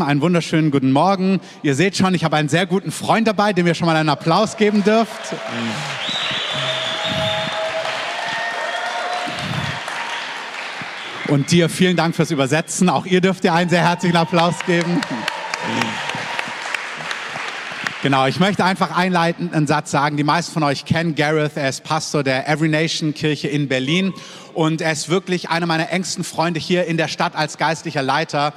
Einen wunderschönen guten Morgen. Ihr seht schon, ich habe einen sehr guten Freund dabei, dem ihr schon mal einen Applaus geben dürft. Und dir vielen Dank fürs Übersetzen. Auch ihr dürft ihr einen sehr herzlichen Applaus geben. Genau, ich möchte einfach einleitend einen Satz sagen. Die meisten von euch kennen Gareth. Er ist Pastor der Every Nation Kirche in Berlin und er ist wirklich einer meiner engsten Freunde hier in der Stadt als geistlicher Leiter.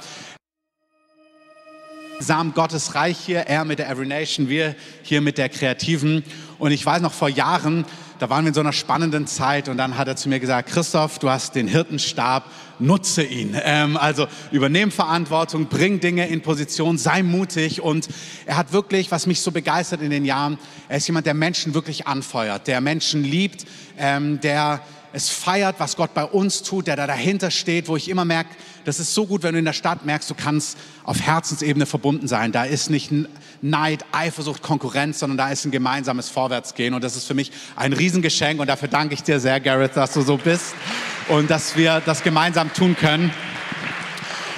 Samen Gottes Reich hier, er mit der Every Nation, wir hier mit der Kreativen. Und ich weiß noch vor Jahren, da waren wir in so einer spannenden Zeit und dann hat er zu mir gesagt, Christoph, du hast den Hirtenstab, nutze ihn. Ähm, also übernehm Verantwortung, bring Dinge in Position, sei mutig. Und er hat wirklich, was mich so begeistert in den Jahren, er ist jemand, der Menschen wirklich anfeuert, der Menschen liebt, ähm, der es feiert, was Gott bei uns tut, der da dahinter steht, wo ich immer merke, das ist so gut, wenn du in der Stadt merkst, du kannst auf Herzensebene verbunden sein. Da ist nicht Neid, Eifersucht, Konkurrenz, sondern da ist ein gemeinsames Vorwärtsgehen. Und das ist für mich ein Riesengeschenk. Und dafür danke ich dir sehr, Gareth, dass du so bist und dass wir das gemeinsam tun können.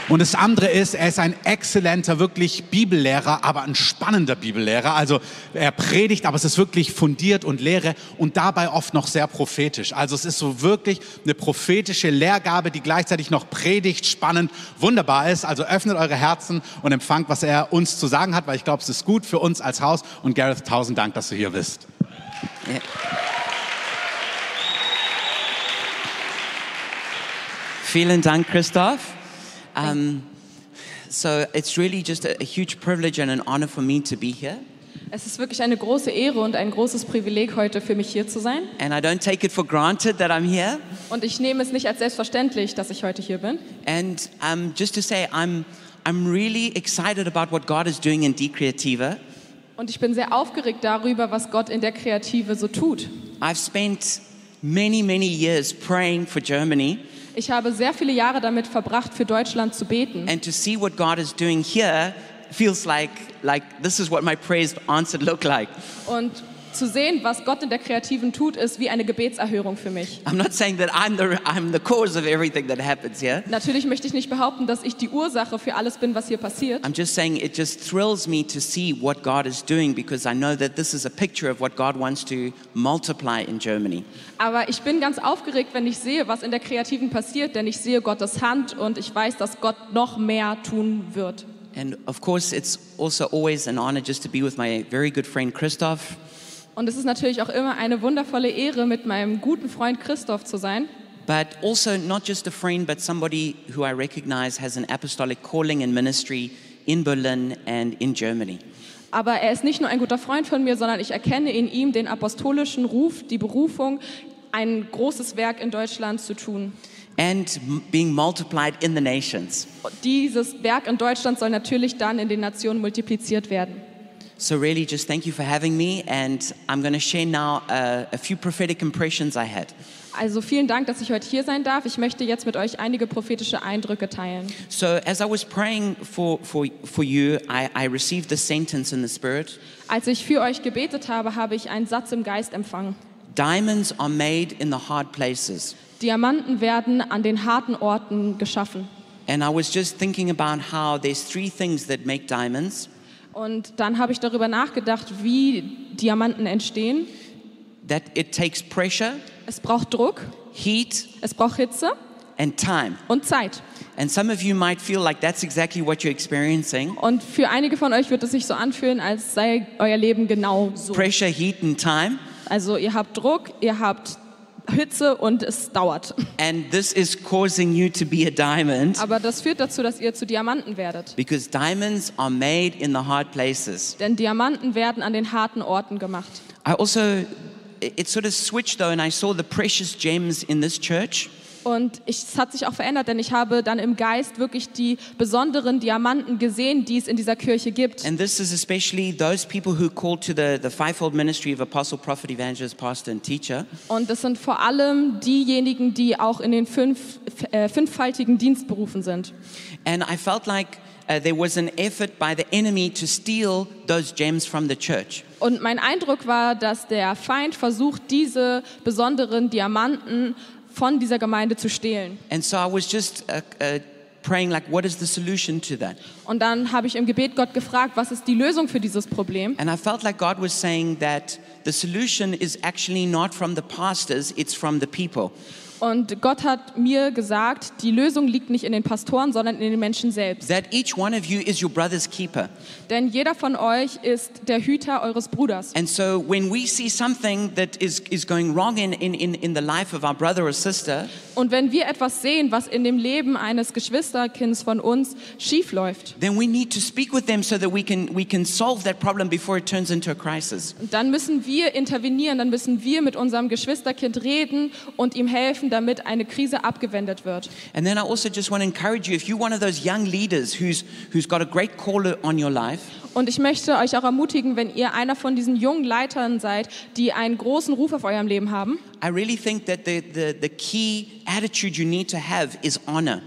Und das andere ist, er ist ein exzellenter, wirklich Bibellehrer, aber ein spannender Bibellehrer. Also er predigt, aber es ist wirklich fundiert und Lehre und dabei oft noch sehr prophetisch. Also es ist so wirklich eine prophetische Lehrgabe, die gleichzeitig noch predigt, spannend, wunderbar ist. Also öffnet eure Herzen und empfangt, was er uns zu sagen hat, weil ich glaube, es ist gut für uns als Haus. Und Gareth, tausend Dank, dass du hier bist. Yeah. Vielen Dank, Christoph. Um, so it's really just a, a huge privilege and an honor for me to be here. Es ist wirklich eine große Ehre und ein großes Privileg, heute für mich hier zu sein. And I don't take it for granted that I'm here. Und ich nehme es nicht als selbstverständlich, dass ich heute hier bin. And um, just to say, I'm, I'm really excited about what God is doing in D Creativa. Und ich bin sehr aufgeregt darüber, was Gott in der Kreative so tut. I've spent many, many years praying for Germany Ich habe sehr viele Jahre damit verbracht, für Deutschland zu beten. and to see what God is doing here feels like, like this is what my prayers answered look like. Und zu sehen, was Gott in der Kreativen tut, ist wie eine Gebetserhörung für mich. I'm not saying that I'm the, I'm the cause of everything that happens here. Natürlich möchte ich nicht behaupten, dass ich die Ursache für alles bin, was hier passiert. I'm just saying it just thrills me to see what God is doing because I know that this is a picture of what God wants to multiply in Germany. Aber ich bin ganz aufgeregt, wenn ich sehe, was in der Kreativen passiert, denn ich sehe Gottes Hand und ich weiß, dass Gott noch mehr tun wird. And of course, it's also always an honor just to be with my very good friend Christoph. Und es ist natürlich auch immer eine wundervolle Ehre, mit meinem guten Freund Christoph zu sein. But also, not just a friend, but somebody who I recognize has an apostolic calling and ministry in Berlin and in Germany. Aber er ist nicht nur ein guter Freund von mir, sondern ich erkenne in ihm den apostolischen Ruf, die Berufung, ein großes Werk in Deutschland zu tun. And being multiplied in the nations. Und dieses Werk in Deutschland soll natürlich dann in den Nationen multipliziert werden. So, really, just thank you for having me. And I'm going to share now uh, a few prophetic impressions I had. Also vielen Dank, dass ich heute hier sein darf. Ich möchte jetzt mit euch einige prophetische Eindrücke teilen. So, as I was praying for, for, for you, I, I received this sentence in the Spirit Als ich für euch gebetet habe, habe ich einen Satz im Geist empfangen. Diamonds are made in the hard places. Diamanten werden an den harten Orten geschaffen. And I was just thinking about how there's three things that make diamonds Und dann habe ich darüber nachgedacht, wie Diamanten entstehen. that it takes pressure, Es braucht Druck, heat, es braucht Hitze and time. und Zeit. And some of you might feel like that's exactly what you're experiencing Und für einige von euch wird es sich so anfühlen, als sei euer Leben genau so. pressure, heat, and time. Also ihr habt Druck, ihr habt Hitze und es dauert. And this is causing you to be a diamond Aber das führt dazu, dass ihr zu Diamanten werdet. because diamonds are made in the hard places. Denn Diamanten werden an den harten Orten gemacht. I also, it sort of switched though, and I saw the precious gems in this church. Und ich, es hat sich auch verändert, denn ich habe dann im Geist wirklich die besonderen Diamanten gesehen, die es in dieser Kirche gibt. And this is especially those people who call to the, the fivefold ministry of apostle, prophet, evangelist, pastor, and teacher. Und es sind vor allem diejenigen, die auch in den fünf, äh, fünffaltigen Dienst berufen sind. And I felt like uh, there was an effort by the enemy to steal those gems from the church. Und mein Eindruck war, dass der Feind versucht, diese besonderen Diamanten von dieser Gemeinde zu stehlen. And so I was just uh, uh, praying like, what is the solution to that? Und dann habe ich im Gebet Gott gefragt, was ist die Lösung für dieses Problem? And I felt like God was saying that the solution is actually not from the pastors, it's from the people. Und Gott hat mir gesagt, die Lösung liegt nicht in den Pastoren, sondern in den Menschen selbst. That each one of you is your brother's keeper. Denn jeder von euch ist der Hüter eures Bruders. And so when we see something that is, is going wrong in, in, in, the life of our brother or sister, Und wenn wir etwas sehen, was in dem Leben eines Geschwisterkinds von uns schief läuft, then we need to speak with them so that we can, we can solve that problem before it turns into a crisis. dann müssen wir intervenieren, dann müssen wir mit unserem Geschwisterkind reden und ihm helfen, damit eine Krise abgewendet wird. And then I also just want to encourage you if you're one of those young leaders who's, who's got a great call on your life, Und ich möchte euch auch ermutigen, wenn ihr einer von diesen jungen Leitern seid, die einen großen Ruf auf eurem Leben haben. I really think that the, the, the key attitude you need to have is honor.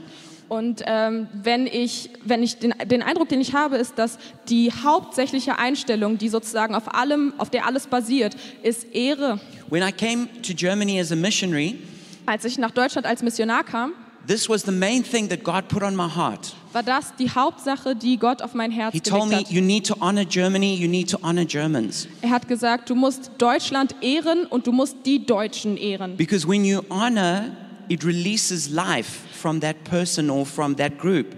Und ähm, wenn ich, wenn ich den, den Eindruck, den ich habe, ist, dass die hauptsächliche Einstellung, die sozusagen auf allem, auf der alles basiert, ist Ehre. When I came to Germany as a missionary, Als ich nach Deutschland als Missionar kam, this was the main thing that God put on my heart. war das die Hauptsache, die Gott auf mein Herz He told me, you need to honor Germany, you need to honor Germans. Er hat gesagt, du musst Deutschland ehren und du musst die Deutschen ehren. Because when you honor, it releases life from that person or from that group.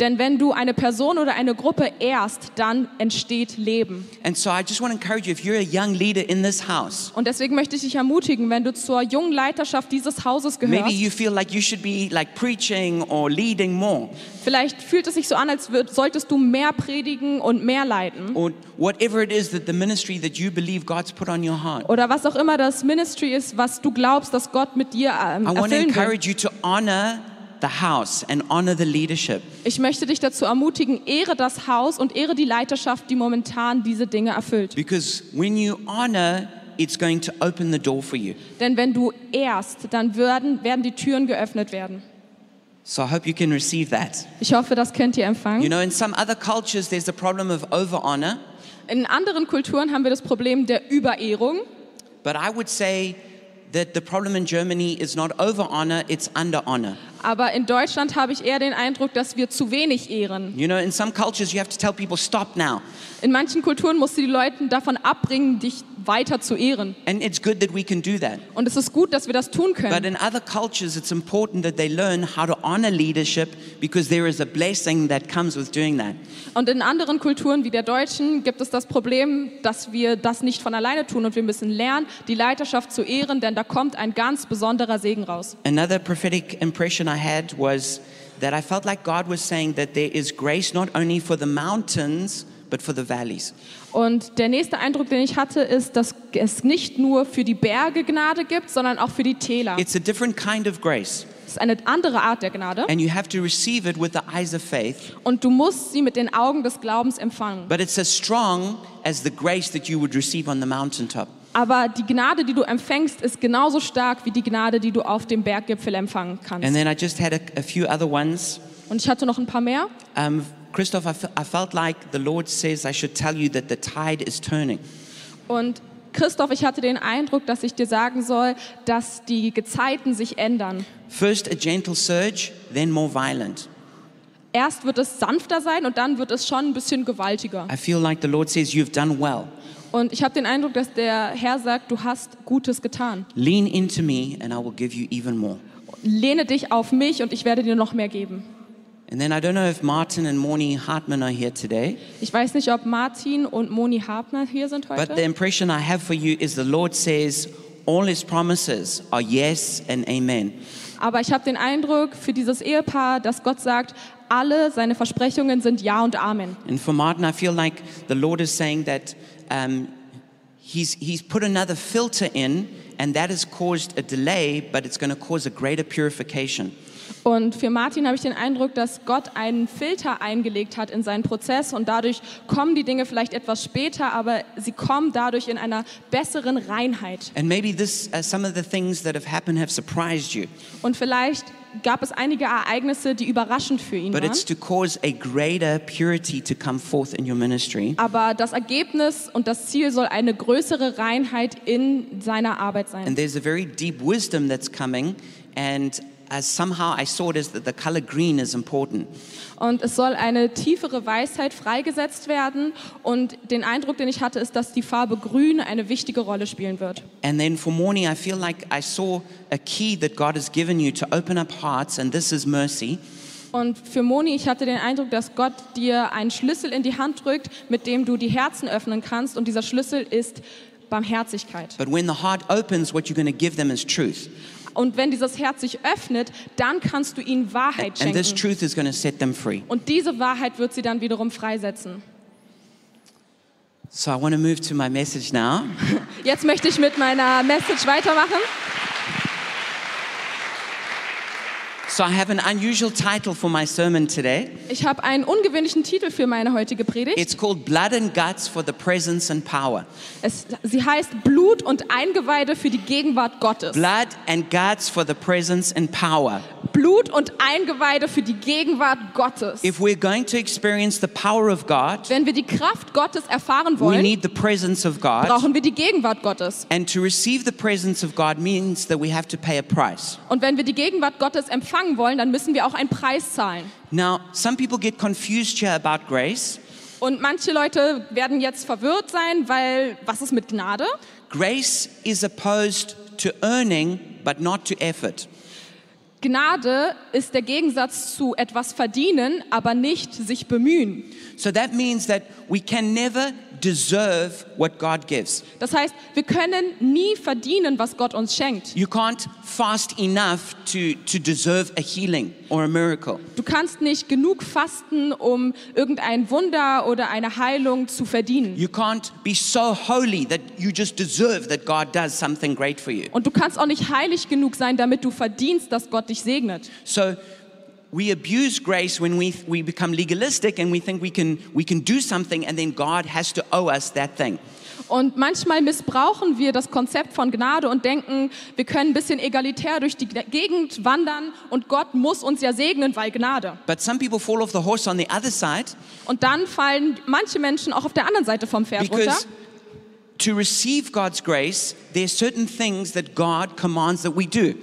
Denn wenn du eine Person oder eine Gruppe ehrst, dann entsteht Leben. And so I just want to encourage you if you're a young leader in this house, Und deswegen möchte ich dich ermutigen, wenn du zur jungen Leiterschaft dieses Hauses maybe gehörst, you feel like you should be like preaching or leading more, vielleicht fühlt es sich so an, als würd, solltest du mehr predigen und mehr leiten. or whatever it is that the ministry that you believe God's put on your heart. Oder was auch immer das Ministry ist, was du glaubst, dass Gott mit dir ähm, I want to erfüllen will. encourage you to honor the house and honor the leadership. Ich möchte dich dazu ermutigen, ehre das Haus und ehre die Leiterschaft, die momentan diese Dinge erfüllt. Because when you honor, it's going to open the door for you. Denn wenn du ehrst, dann werden, werden die Türen geöffnet werden. So I hope you can receive that. Ich hoffe, das könnt ihr empfangen. You know, in some other cultures, there's the problem of over honor, In anderen Kulturen haben wir das Problem der Überehrung. but I would say that the problem in Germany is not over honor, it's under honor. Aber in Deutschland habe ich eher den Eindruck, dass wir zu wenig ehren. You know, in some cultures, you have to tell people, stop now. In manchen Kulturen musst du die Leute davon abbringen, dich weiter zu ehren. And it's good that we can do that. Und es ist gut, dass wir das tun But können. in other cultures, it's important that they learn how to honor leadership because there is a blessing that comes with doing that. Und in anderen Kulturen wie der deutschen gibt es das Problem, dass wir das nicht von alleine tun und wir müssen lernen, die Leiterschaft zu ehren, denn da kommt ein ganz besonderer Segen raus. Another prophetic impression I had was that I felt like God was saying that there is grace not only for the mountains, but for the valleys. Und der nächste Eindruck, den ich hatte, ist, dass es nicht nur für die Berge Gnade gibt, sondern auch für die Täler. It's a different kind of grace, Es ist eine andere Art der Gnade and you have to receive it with the eyes of faith. und du musst sie mit den Augen des Glaubens empfangen. But it's as strong as the grace that you would receive on the mountaintop. Aber die Gnade, die du empfängst, ist genauso stark wie die Gnade, die du auf dem Berggipfel empfangen kannst. And then I just had a, a few other ones. Und ich hatte noch ein paar mehr. Um, Christoph, I, fe- I felt like the Lord says I should tell you that the tide is turning. Und Christoph, ich hatte den Eindruck, dass ich dir sagen soll, dass die Gezeiten sich ändern. First a gentle surge, then more violent. Erst wird es sanfter sein und dann wird es schon ein bisschen gewaltiger. I feel like the Lord says you've done well. Und ich habe den Eindruck, dass der Herr sagt, du hast Gutes getan. Lean into me, and I will give you even more. Lehne dich auf mich und ich werde dir noch mehr geben. And then I don't know if Martin and Moni Hartman are here today, Ich weiß nicht, ob Martin und Moni Habner hier sind heute. but the impression I have for you is the Lord says all his promises are yes and amen. Aber ich habe den Eindruck für dieses Ehepaar, dass Gott sagt, alle seine Versprechungen sind Ja und Amen. And for Martin, I feel like the Lord is saying that um, he's, he's put another filter in, and that has caused a delay, but it's going to cause a greater purification. Und für Martin habe ich den Eindruck, dass Gott einen Filter eingelegt hat in seinen Prozess und dadurch kommen die Dinge vielleicht etwas später, aber sie kommen dadurch in einer besseren Reinheit. And maybe this, uh, some of the things that have happened have surprised you, Und vielleicht gab es einige Ereignisse, die überraschend für ihn but waren. it's to cause a greater purity to come forth in your ministry. Aber das Ergebnis und das Ziel soll eine größere Reinheit in seiner Arbeit sein. And there's a very deep wisdom that's coming, and somehow I saw it as that the color green is important. Und es soll eine tiefere Weisheit freigesetzt werden. Und den Eindruck, den ich hatte, ist, dass die Farbe Grün eine wichtige Rolle spielen wird. And then for morning, I feel like I saw a key that God has given you to open up hearts, and this is mercy. Und für Moni, ich hatte den Eindruck, dass Gott dir einen Schlüssel in die Hand drückt, mit dem du die Herzen öffnen kannst. Und dieser Schlüssel ist Barmherzigkeit. But when the heart opens, what you're going to give them is truth. Und wenn dieses Herz sich öffnet, dann kannst du ihnen Wahrheit And this schenken. truth is going to set them free. Und diese Wahrheit wird sie dann wiederum freisetzen. So I want to move to my message now. Jetzt möchte ich mit meiner Message weitermachen. So I have an unusual title for my sermon today. Ich habe einen ungewöhnlichen Titel für meine heutige Predigt. It's called Blood and Guts for the Presence and Power. Es, sie heißt Blut und Eingeweide für die Gegenwart Gottes. Blood and guts for the presence and power. Blut und Eingeweide für die Gegenwart Gottes. If we're going to experience the power of God, Wenn wir die Kraft Gottes erfahren we wollen, need the presence of God. brauchen wir die Gegenwart Gottes. And to receive the presence of God means that we have to pay a price. Und wenn wir die Gegenwart Gottes empfangen wollen, dann müssen wir auch einen Preis zahlen. Now, some people get confused here about grace. Und manche Leute werden jetzt verwirrt sein, weil was ist mit Gnade? Grace is opposed to earning, but not to effort. Gnade ist der Gegensatz zu etwas verdienen, aber nicht sich bemühen. So that means that we can never deserve what God gives. Das heißt, wir können nie verdienen, was Gott uns schenkt. You can't fast enough to, to deserve a healing or a miracle. Du kannst nicht genug fasten, um irgendein Wunder oder eine Heilung zu verdienen. You can't be so holy that you just deserve that God does something great for you. Und du kannst auch nicht heilig genug sein, damit du verdienst, dass Gott dich segnet. So we abuse grace when we, we become legalistic and we think we can, we can do something and then God has to owe us that thing. Und manchmal missbrauchen wir das Konzept von Gnade und denken, wir können ein bisschen egalitär durch die Gegend wandern und Gott muss uns ja segnen, weil Gnade. But some people fall off the horse on the other side Und dann fallen manche Menschen auch auf der anderen Seite vom Pferd runter. to receive God's grace, there are certain things that God commands that we do.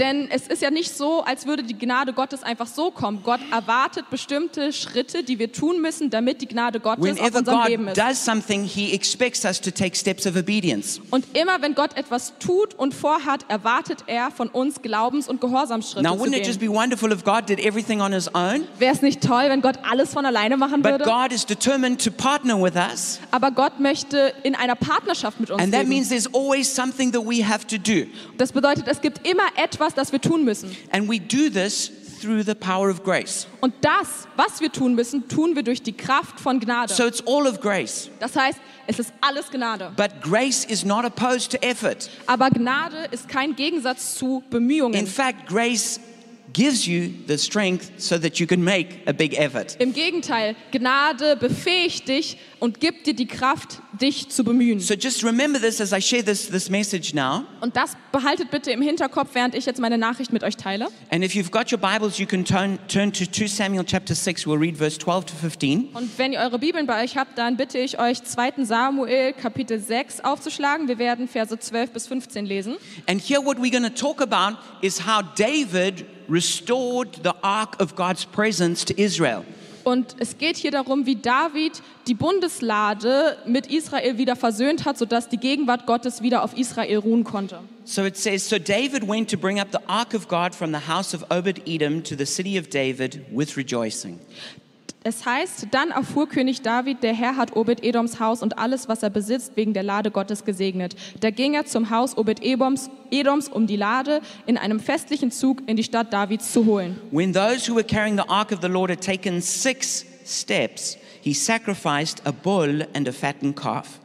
Denn es ist ja nicht so, als würde die Gnade Gottes einfach so kommen. Gott erwartet bestimmte Schritte, die wir tun müssen, damit die Gnade Gottes auf Whenever unserem Leben God ist. does something, He expects us to take steps of obedience. Und immer wenn Gott etwas tut und vorhat, erwartet er von uns Glaubens- und Gehorsamsschritte Now, wouldn't it just gehen. be wonderful if God did everything on His own? Wäre es nicht toll, wenn Gott alles von alleine machen But würde? God is determined to partner with us, Aber Gott möchte in einer Partnerschaft mit uns and that leben. means there's always something that we have to do. Das bedeutet, es gibt immer etwas, das wir tun müssen. And we do this through the power of grace. Und das, was wir tun müssen, tun wir durch die Kraft von Gnade. So it's all of grace. Das heißt, es ist alles Gnade. But grace is not opposed to effort. Aber Gnade ist kein Gegensatz zu In Bemühungen. fact, grace gives you the strength so that you can make a big effort. Im Gegenteil, Gnade befähigt dich und gibt dir die Kraft, dich zu bemühen. So just remember this as I share this, this message now. Und das behaltet bitte im Hinterkopf, während ich jetzt meine Nachricht mit euch teile. And if you've got your Bibles, you can turn, turn to 2 Samuel chapter 6. We'll read verse 12 to 15. Und wenn ihr eure Bibeln bei euch habt, dann bitte ich euch 2. Samuel Kapitel 6 aufzuschlagen. Wir werden Verse 12 bis 15 lesen. And here, what we're going to talk about is how David restored the ark of God's presence to Israel. Und es geht hier darum, wie David die Bundeslade mit Israel wieder versöhnt hat, sodass die Gegenwart Gottes wieder auf Israel ruhen konnte. So it says, So David went to bring up the ark of God from the house of Obed Edom to the city of David with rejoicing. Es heißt, dann erfuhr König David, der Herr hat Obed-Edoms Haus und alles, was er besitzt, wegen der Lade Gottes gesegnet. Da ging er zum Haus Obed-Edoms, Edoms, um die Lade in einem festlichen Zug in die Stadt Davids zu holen. When those who were carrying the ark of the Lord had taken six steps, he sacrificed a bull and a fattened calf.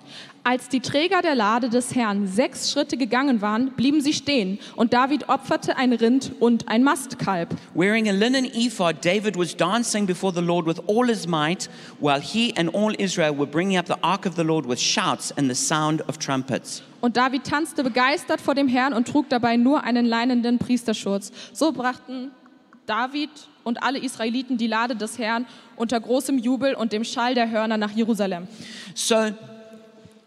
Als die Träger der Lade des Herrn sechs Schritte gegangen waren, blieben sie stehen, und David opferte ein Rind und ein Mastkalb. Wearing a linen ephod, David was dancing before the Lord with all his might, while he and all Israel were bringing up the ark of the Lord with shouts and the sound of trumpets. Und David tanzte begeistert vor dem Herrn und trug dabei nur einen leinenden Priesterschurz. So brachten David und alle Israeliten die Lade des Herrn unter großem Jubel und dem Schall der Hörner nach Jerusalem. So,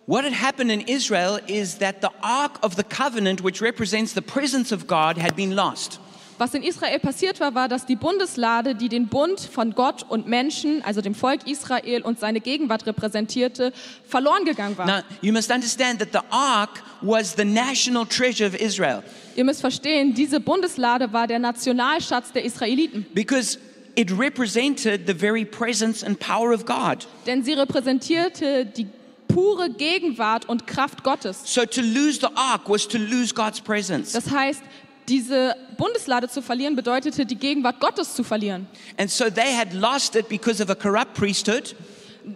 what had happened in Israel is that the ark of the covenant, which represents the presence of God, had been lost. Was in Israel passiert war, war, dass die Bundeslade, die den Bund von Gott und Menschen, also dem Volk Israel und seine Gegenwart repräsentierte, verloren gegangen war. Now, you must understand that the ark was the national treasure of Israel Ihr müsst verstehen, diese Bundeslade war der Nationalschatz der Israeliten, because it represented the very presence and power of God. denn sie repräsentierte die pure Gegenwart und Kraft Gottes. So to lose the ark was to lose God's presence. Das heißt, diese Bundeslade zu verlieren bedeutete, die Gegenwart Gottes zu verlieren. And so they had lost it because of a corrupt priesthood.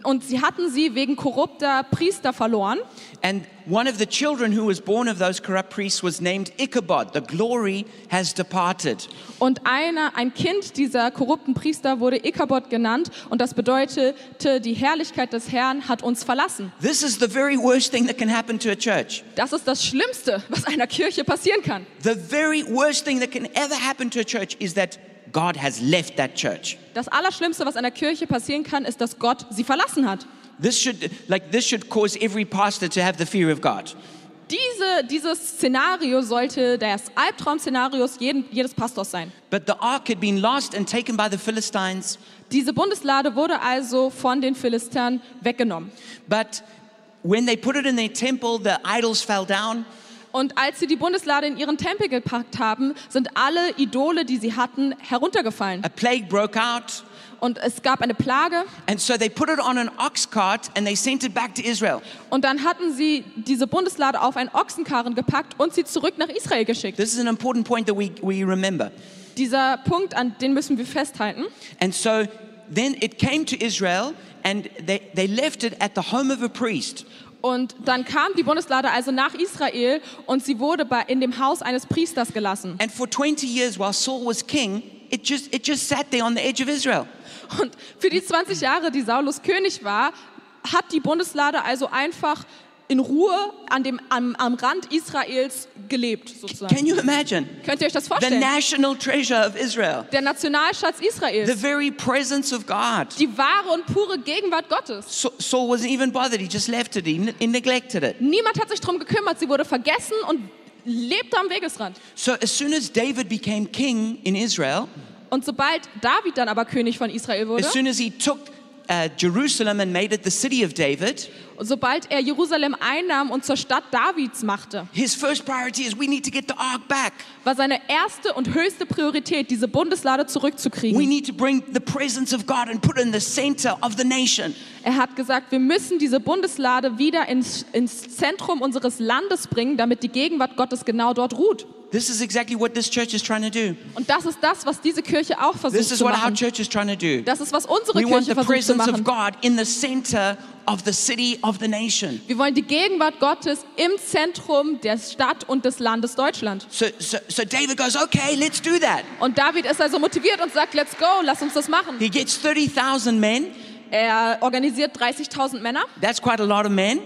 Und sie hatten sie wegen korrupter Priester verloren. And one of the children who was born of those corrupt priests was named Ichabod. The glory has departed. Und einer, ein Kind dieser korrupten Priester wurde Ikabod genannt. Und das bedeutete, die Herrlichkeit des Herrn hat uns verlassen. This is the very worst thing that can happen to a church. Das ist das Schlimmste, was einer Kirche passieren kann. The very worst thing that can ever happen to a church is that God has left that church. Das Allerschlimmste, was einer Kirche passieren kann, ist, dass Gott sie verlassen hat. This should like this should cause every pastor to have the fear of God. Diese, dieses Szenario sollte das Albtraum-Szenario jedes Pastors sein. But the ark had been lost and taken by the Philistines. Diese Bundeslade wurde also von den Philistern weggenommen. But when they put it in their temple, the idols fell down. Und als sie die Bundeslade in ihren Tempel gepackt haben, sind alle Idole, die sie hatten, heruntergefallen. A plague broke out. Und es gab eine Plage. And so they put it on an ox cart and they sent it back to Israel. Und dann hatten sie diese Bundeslade auf einen Ochsenkarren gepackt und sie zurück nach Israel geschickt. This is an important point that we, we remember. Dieser Punkt, an den müssen wir festhalten. And so then it came to Israel and they, they left it at the home of a priest. Und dann kam die Bundeslade also nach Israel und sie wurde bei, in dem Haus eines Priesters gelassen. And for 20 years while Saul was king, it just, it just sat there on the edge of Israel. Und für die 20 Jahre, die Saulus König war, hat die Bundeslade also einfach in Ruhe an dem, am, am Rand Israels gelebt, sozusagen. Can you imagine? Könnt ihr euch das The vorstellen? national treasure of Israel, Der Nationalschatz the Israels, very presence of God. die wahre und pure Gegenwart Gottes. Sa- Saul wasn't even bothered, he just left it, he, he neglected it. Niemand hat sich darum gekümmert, sie wurde vergessen und lebte am Wegesrand. So as soon as David became king in Israel, Und sobald David dann aber König von Israel wurde, as soon as he took uh, Jerusalem and made it the city of David, und sobald er Jerusalem einnahm und zur Stadt Davids machte, his first priority is we need to get the ark back. war seine erste und höchste Priorität, diese Bundeslade We zurückzukriegen. need to bring the presence of God and put it in the center of the nation. Er hat gesagt, wir müssen diese Bundeslade wieder ins, ins Zentrum unseres Landes bringen, damit die Gegenwart Gottes genau dort ruht. This is exactly what this church is trying to do. Und das ist das, was diese Kirche auch This versucht is zu what our machen. church is trying to do. Das ist, was unsere We want Kirche the versucht zu presence of machen. God in the center of the city of the nation. Wir wollen die Gegenwart Gottes im Zentrum der Stadt und des Landes Deutschland. So, so, so David goes, okay, let's do that. Und David ist also motiviert und sagt, let's go, lass uns das machen. He gets 30,000 men. Er organisiert 30.000 Männer, That's quite a lot of men.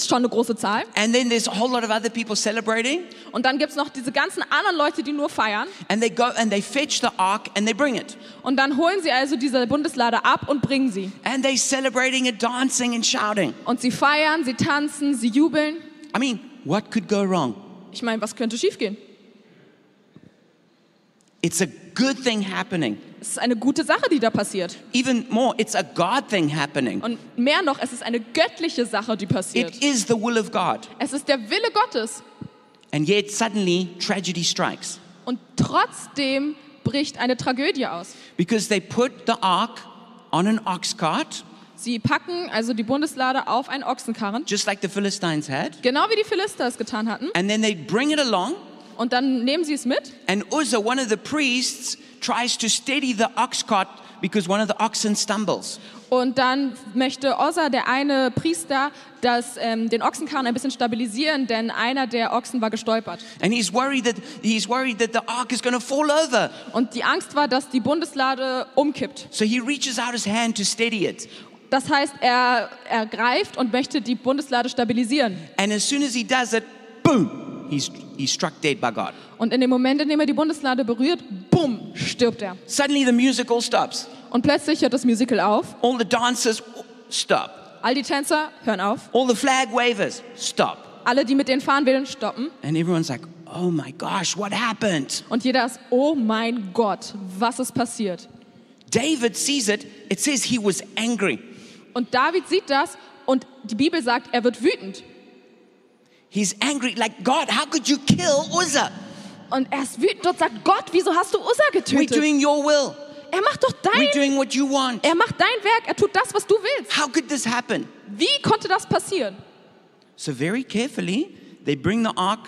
Ist schon eine große Zahl. And then there's a whole lot of other people celebrating. Und dann gibt es noch diese ganzen anderen Leute, die nur feiern. And they go and they fetch the ark and they bring it. Und dann holen sie also diese Bundeslade ab und bringen sie. And they're celebrating and dancing and shouting. Und sie feiern, sie tanzen, sie jubeln. I mean, what could go wrong? Ich meine, was könnte schiefgehen? It's a good thing happening. Es ist eine gute Sache, die da passiert. Even more, it's a God thing happening. Und mehr noch, es ist eine göttliche Sache, die passiert. It is the will of God. Es ist der Wille Gottes. And yet, suddenly, tragedy strikes Und trotzdem bricht eine Tragödie aus. because they put the ark on an ox cart, Sie packen also die Bundeslade auf einen Ochsenkarren, just like the Philistines had, genau wie die Philister es getan hatten. and then they bring it along. Und dann nehmen sie es mit. And Uzzah, one of the priests, tries to steady the ox cart because one of the oxen stumbles. Und dann möchte Osa, der eine Priester, das, ähm, den Ochsenkarren ein bisschen stabilisieren, denn einer der Ochsen war gestolpert. And he's worried that he's worried that the ark is going to fall over. Und die Angst war, dass die Bundeslade umkippt. So he reaches out his hand to steady it. Das heißt, er, er greift und möchte die Bundeslade stabilisieren. And as soon as he does it, boom, he's, he's struck dead by God. Und in dem Moment, in dem er die Bundeslade berührt, bumm, stirbt er. Suddenly the music all stops. Und plötzlich hört das Musical auf. All the dancers stop. All die Tänzer hören auf. All the flag wavers stop. Alle, die mit den Fahnenwählen stoppen. And everyone's like, oh my gosh, what happened? Und jeder ist, oh mein Gott, was ist passiert? David sees it. It says he was angry. Und David sieht das und die Bibel sagt, er wird wütend. He's angry, like, God, how could you kill Uzzah? Und er ist wütend und sagt, Gott, wieso hast du We're getötet? doing your will. Er macht doch We're dein, doing what you want. er macht dein Werk, er tut das, was du willst. How could this happen? Wie konnte das passieren? So, very carefully, they bring the ark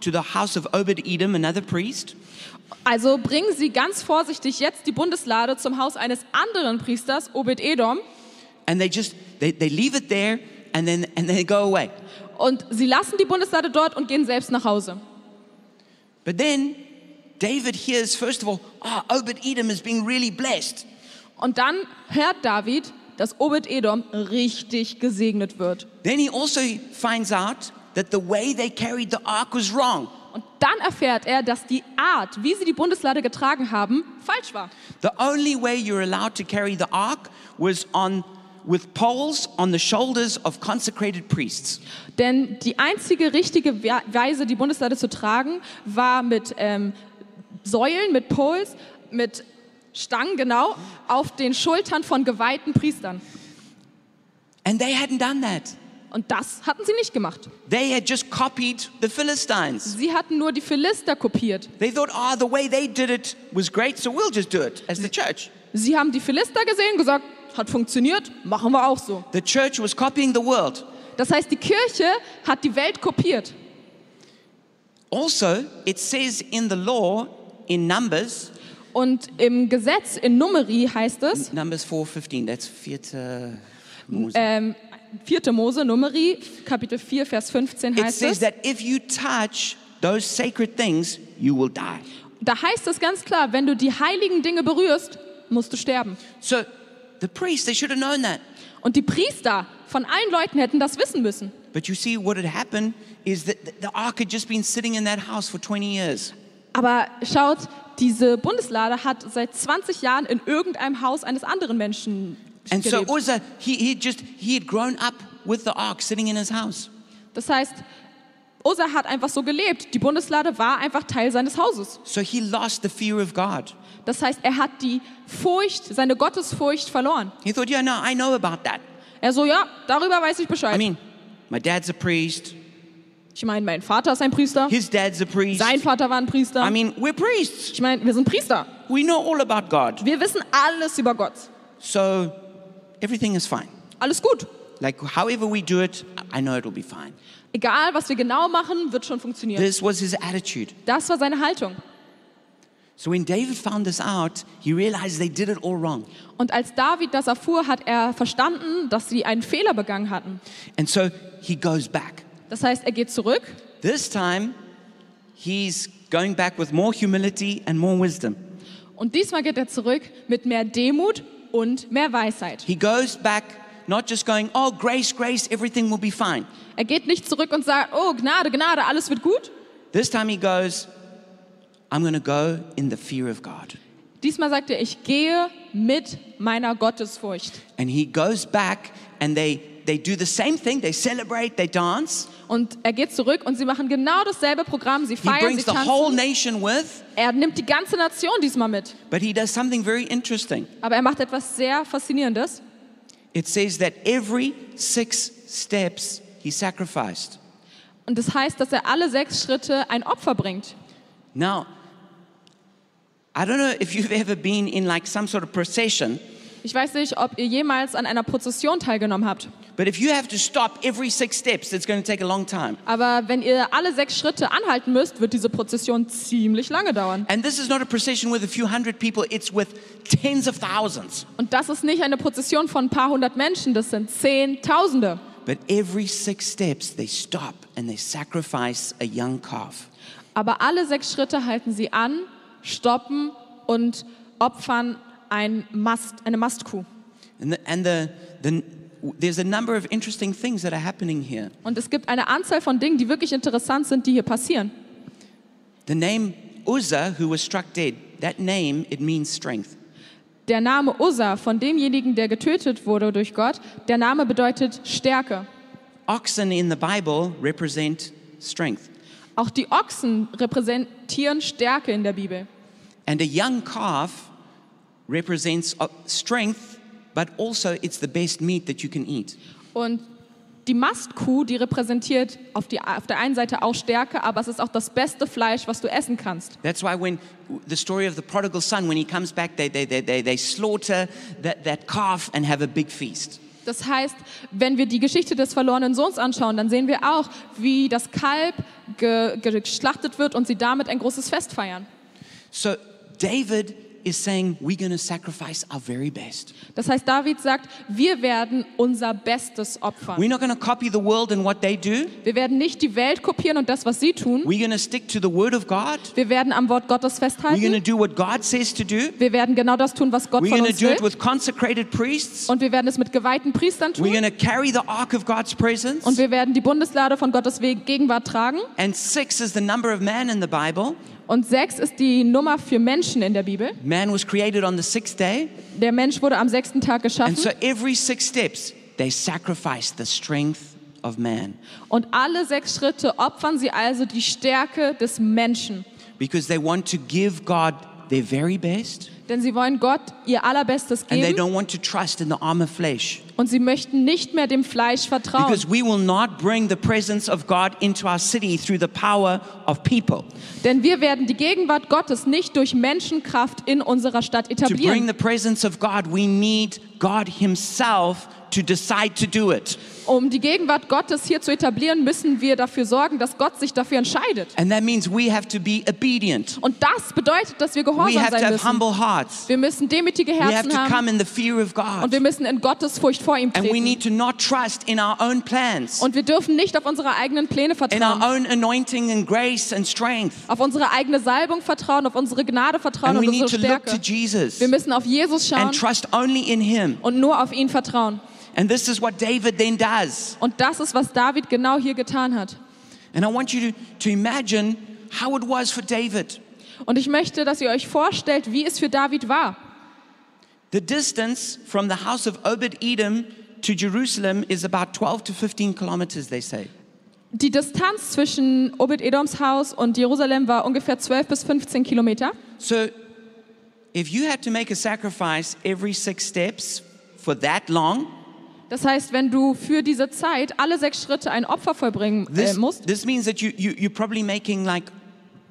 to the house of Obed Edom, another priest. Also bringen sie ganz vorsichtig jetzt die Bundeslade zum Haus eines anderen Priesters, Obed-Edom, And they just they, they leave it there and then and they go away. und sie lassen die Bundeslade dort und gehen selbst nach Hause. But then David hears, first of all, ah, Obed Edom is being really blessed. Und dann hört David, dass Obed-Edom richtig gesegnet wird. Then he also finds out that the way they carried the ark was wrong. Und dann erfährt er, dass die Art, wie sie die Bundeslade getragen haben, falsch war. The only way you're allowed to carry the ark was on with poles on the shoulders of consecrated priests. Denn die einzige richtige We- Weise, die Bundeslade zu tragen, war mit ähm, Säulen, mit Poles, mit Stangen, genau, auf den Schultern von geweihten Priestern. And they hadn't done that. Und das hatten sie nicht gemacht. They had just copied the Philistines. Sie hatten nur die Philister kopiert. They thought, ah, the way they did it was great, so we'll just do it as the church. Sie haben die Philister gesehen, gesagt, hat funktioniert, machen wir auch so. The church was copying the world. Das heißt, die Kirche hat die Welt kopiert. Also, it says in the law, in Numbers, Und im Gesetz in Numeri heißt es, Numbers 4.15, that's vierte Mose. ähm, 4. Mose, Numeri, Kapitel 4, Vers 15 It heißt says es, that if you touch those sacred things, you will die. da heißt es ganz klar, wenn du die heiligen Dinge berührst, musst du sterben. So the priests, they should have known that. Und die Priester von allen Leuten hätten das wissen müssen. But you see, what had happened is that the ark had just been sitting in that house for 20 years. Aber schaut, diese Bundeslade hat seit 20 Jahren in irgendeinem Haus eines anderen Menschen And so gelebt. Uzzah, he, he just, he had grown up with the ark sitting in his house. Das heißt, Uzzah hat einfach so gelebt. Die Bundeslade war einfach Teil seines Hauses. So he lost the fear of God. Das heißt, er hat die Furcht, seine Gottesfurcht verloren. He thought, yeah, no, I know about that. Er so, ja, darüber weiß ich Bescheid. I mean, my dad's a priest, ich meine, mein Vater ist ein Priester, his dad's a priest. sein Vater war ein Priester. I mean, we're priests. ich meine, wir sind Priester. We know all about God. Wir wissen alles über Gott. So everything is fine. Alles gut. Like, however we do it, I know it'll be fine. Egal, was wir genau machen, wird schon funktionieren. This was his attitude. Das war seine Haltung. So when David found this out, he realized they did it all wrong. Und als David das erfuhr, hat er verstanden, dass sie einen Fehler begangen hatten. And so he goes back. Das heißt, er geht zurück This time, he's going back with more humility and more wisdom. und diesmal geht er zurück mit mehr Demut und mehr Weisheit. He goes back not just going, oh, grace, grace, everything will be fine. Er geht nicht zurück und sagt, oh Gnade, Gnade, alles wird gut. This time he goes, I'm going to go in the fear of God. Diesmal sagt er, ich gehe mit meiner Gottesfurcht. And he goes back and they, they do the same thing. They celebrate, they dance. Und er geht zurück und sie machen genau dasselbe Programm. Sie He feiern, sie brings the whole tanzen. nation with, Er nimmt die ganze Nation diesmal mit. but he does something very interesting. Aber er macht etwas sehr Faszinierendes. It says that every six steps he sacrificed. Und das heißt, dass er alle sechs Schritte ein Opfer bringt. Now, I don't know if you've ever been in like some sort of procession, Ich weiß nicht, ob ihr jemals an einer Prozession teilgenommen habt. but if you have to stop every six steps, it's going to take a long time. Aber wenn ihr alle sechs Schritte anhalten müsst, wird diese Prozession ziemlich lange dauern. And this is not a procession with a few hundred people, it's with tens of thousands. Und das ist nicht eine Prozession von ein paar hundert Menschen, das sind Zehntausende. But every six steps, they stop and they sacrifice a young calf. Aber alle sechs Schritte halten sie an, stoppen und opfern ein Mast, eine Mastkuh. And, the, and the, the, there's a number of interesting things that are happening here. Und es gibt eine Anzahl von Dingen, die wirklich interessant sind, die hier passieren. The name Uzzah, who was struck dead, that name, it means strength. Der Name Uzzah von demjenigen, der getötet wurde durch Gott, der Name bedeutet Stärke. Oxen in the Bible represent strength. Auch die Ochsen repräsentieren Stärke in der Bibel. And a young calf represents uh, strength, but also it's the best meat that you can eat. Und die Mastkuh, die repräsentiert auf, die, auf der einen Seite auch Stärke, aber es ist auch das beste Fleisch, was du essen kannst. That's why when the story of the prodigal son, when he comes back, they, they, they, they, they slaughter that, that calf and have a big feast. Das heißt, wenn wir die Geschichte des verlorenen Sohns anschauen, dann sehen wir auch, wie das Kalb ge geschlachtet wird und sie damit ein großes Fest feiern. So David is saying, we're going to sacrifice our very best. Das heißt, David sagt, wir werden unser Bestes opfern. We're not going to copy the world and what they do. Wir werden nicht die Welt kopieren und das, was sie tun. We're going to stick to the word of God. Wir werden am Wort Gottes We're going to festhalten. do what God says to do. Wir werden genau das tun, was Gott We're von going to uns do it with consecrated priests. Und wir werden es mit geweihten Priestern We're going tun. to carry the ark of God's presence. Und wir werden die Bundeslade von Gottes Gegenwart tragen. And six is the number of man in the Bible. Und sechs ist die Nummer für Menschen in der Bibel. Man was created on the sixth day. Der Mensch wurde am sechsten Tag geschaffen. And so every six steps, they sacrifice the strength of man Und alle sechs Schritte opfern sie also die Stärke des Menschen. because they want to give God their very best Denn sie wollen Gott ihr Allerbestes and they geben don't want to trust in the arm of flesh. und sie möchten nicht mehr dem Fleisch vertrauen. Because we will not bring the presence of God into our city through the power of people. Denn wir werden die Gegenwart Gottes nicht durch Menschenkraft in unserer Stadt To bring etablieren. the presence of God, we need God Himself to decide to do it. Um die Gegenwart Gottes hier zu etablieren, müssen wir dafür sorgen, dass Gott sich dafür entscheidet. And that means we have to be obedient. Und das bedeutet, dass wir We gehorsam have to sein have müssen. humble hearts. Wir müssen demütige We have Herzen to haben come in the fear of und wir God. müssen in Gottes Furcht vor ihm And we treten. need to not trust in our own plans, Und wir dürfen nicht auf unsere eigenen Pläne in our vertrauen, own anointing and grace and strength. auf unsere eigene Salbung vertrauen, auf unsere Gnade vertrauen And we und need unsere to look to Stärke. Jesus Wir müssen auf Jesus schauen and trust only in Him. und nur auf ihn vertrauen. And this is what David then does. Und das ist, was David genau hier getan hat. And I want you to, to imagine how it was for David. Und ich möchte, dass ihr euch vorstellt, wie es für David war. The distance from the house of Obed Edom to Jerusalem is about 12 to 15 kilometers, they say. Die Distanz zwischen Obed-Edoms Haus und Jerusalem war ungefähr 12 bis 15 Kilometer. So if you had to make a sacrifice every six steps for that long, Das heißt, wenn du für diese Zeit alle sechs Schritte ein Opfer vollbringen äh, this, musst, this means that you, you, you're probably making like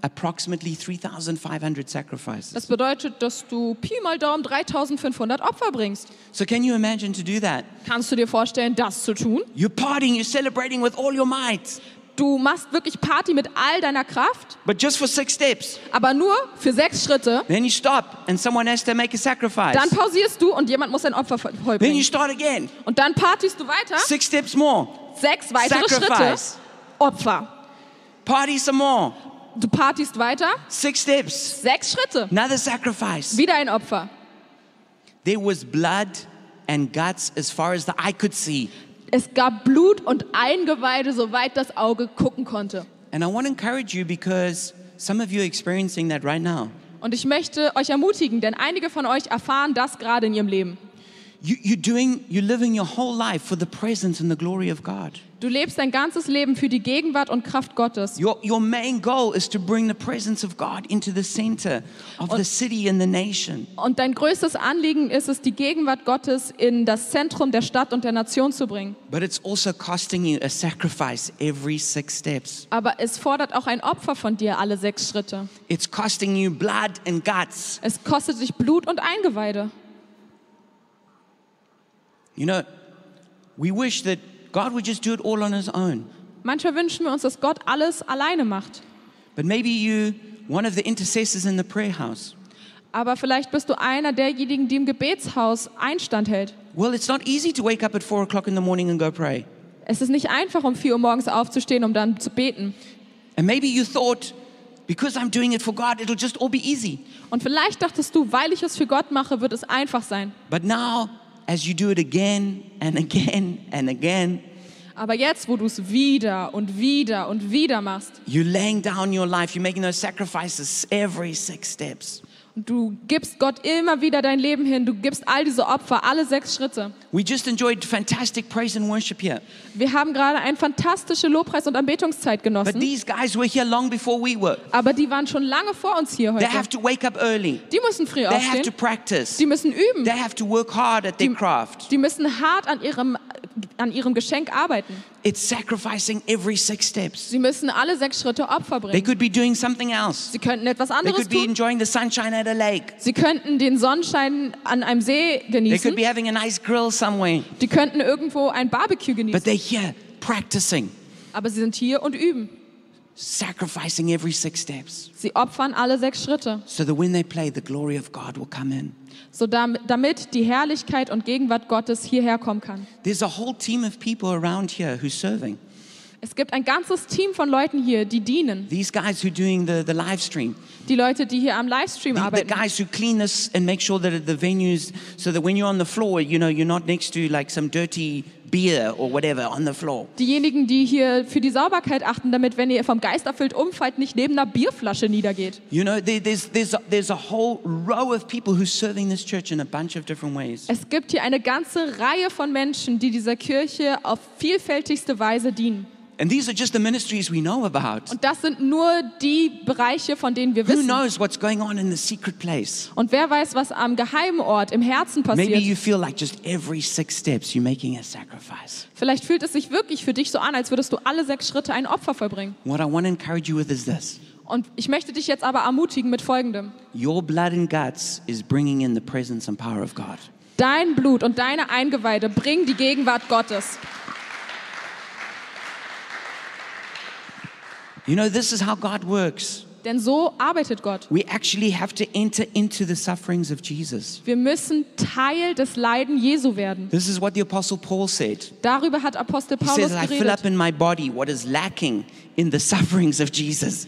approximately 3,500 sacrifices. das bedeutet, dass du Pi mal Daumen 3500 Opfer bringst. So can you imagine to do that? Kannst du dir vorstellen, das zu tun? You're partying, you're celebrating with all your might, Du machst wirklich Party mit all deiner Kraft, but just for six steps. aber nur für sechs Schritte. Then you stop and someone has to make a sacrifice. Dann pausierst du und jemand muss ein Opfer voll- Then you vollbringen. start again. Und dann partyst du weiter. Six steps more. Sechs weitere Schritte. Sacrifice. Opfer. Party some more. Du partyst weiter. Six steps. Sechs Schritte. Another sacrifice. Wieder ein Opfer. There was blood and guts as far as the eye could see. Es gab Blut und Eingeweide, soweit das Auge gucken konnte. And I want to encourage you because some of you are experiencing that right now. Und ich möchte euch ermutigen, denn einige von euch erfahren das gerade in ihrem Leben. You, you're doing, you're living your whole life for the presence and the glory of God. Du lebst dein ganzes Leben für die Gegenwart und Kraft Gottes. Your, your main goal is to bring the presence of God into the center of the city and the nation. Und dein größtes Anliegen ist es, die Gegenwart Gottes in das Zentrum der Stadt und der Nation zu bringen. But it's also costing you a sacrifice every six steps. Aber es fordert auch ein Opfer von dir, alle sechs Schritte. It's costing you blood and guts. Es kostet dich Blut und Eingeweide. You know, we wish that God would just do it all on his own. Manchmal wünschen wir uns, dass Gott alles alleine macht. But maybe you, one of the intercessors in the prayer house. Aber vielleicht bist du einer derjenigen, die im Gebetshaus Einstand hält. Well, it's not easy to wake up at four o'clock in the morning and go pray. Es ist nicht einfach, um 4 Uhr morgens aufzustehen, um dann zu beten. And maybe you thought, because I'm doing it for God, it'll just all be easy. Und vielleicht dachtest du, weil ich es für Gott mache, wird es einfach sein. But now, as you do it again and again and again, Aber jetzt, wo du es wieder und wieder und wieder machst you're laying down your life, you're making those sacrifices every six steps. Du gibst Gott immer wieder dein Leben hin. Du gibst all diese Opfer, alle sechs Schritte. We just enjoyed fantastic praise and worship here. Wir haben gerade eine fantastische Lobpreis- und Anbetungszeit But genossen. these guys were here long before we were. Aber die waren schon lange vor uns hier They heute. have to wake up early. Die müssen früh They have to aufstehen. practice. Die müssen üben. They have to work hard at their craft. Die müssen hart an ihrem, an ihrem Geschenk arbeiten. It's sacrificing every six steps. Sie müssen alle sechs Schritte Opfer They bringen. could be doing something else. Sie könnten etwas They anderes could be tun. enjoying the sunshine at a lake. Sie könnten den Sonnenschein an einem See They could genießen. be having a nice grill somewhere. Die könnten irgendwo ein Barbecue But genießen. they're here practicing, Aber sie sind hier und üben. sacrificing every six steps. Sie opfern alle sechs Schritte, So that when they play, the glory of God will come in. so dam- damit die Herrlichkeit und Gegenwart Gottes hierher kommen kann. There's a whole team of people around here who's serving. Es gibt ein ganzes Team von Leuten hier, die dienen. These guys who doing the, the live stream. Die Leute, die hier am Livestream The, the arbeiten. guys who clean this and make sure that the venues, so that when you're on the floor, you know, you're not next to like some dirty beer or whatever on the floor. Diejenigen, die hier für die Sauberkeit achten, damit, wenn ihr vom Geist erfüllt umfallt, nicht neben einer Bierflasche niedergeht. You know, there, there's, there's, a, there's a whole row of people who's serving this church in a bunch of different ways. Es gibt hier eine ganze Reihe von Menschen, die dieser Kirche auf vielfältigste Weise dienen. And these are just the ministries we know about. Und das sind nur die Bereiche, von denen wir Who wissen. knows what's going on in the secret place? Und wer weiß, was am geheimen Ort, im Herzen Maybe passiert. you feel like just every six steps you're making a sacrifice. Vielleicht fühlt es sich wirklich für dich so an, als würdest du alle sechs Schritte ein Opfer vollbringen. What I want to encourage you with is this Und ich möchte dich jetzt aber ermutigen mit Folgendem. your blood and guts is bringing in the presence and power of God. Dein Blut und deine Eingeweide bringen die Gegenwart Gottes. You know, this is how God works. Denn so arbeitet Gott. We actually have to enter into the sufferings of Jesus. Wir müssen Teil des Leiden Jesu werden. This is what the Apostle Paul said. Darüber hat Apostel He Paulus says, I fill up in my body what is lacking in the sufferings of Jesus.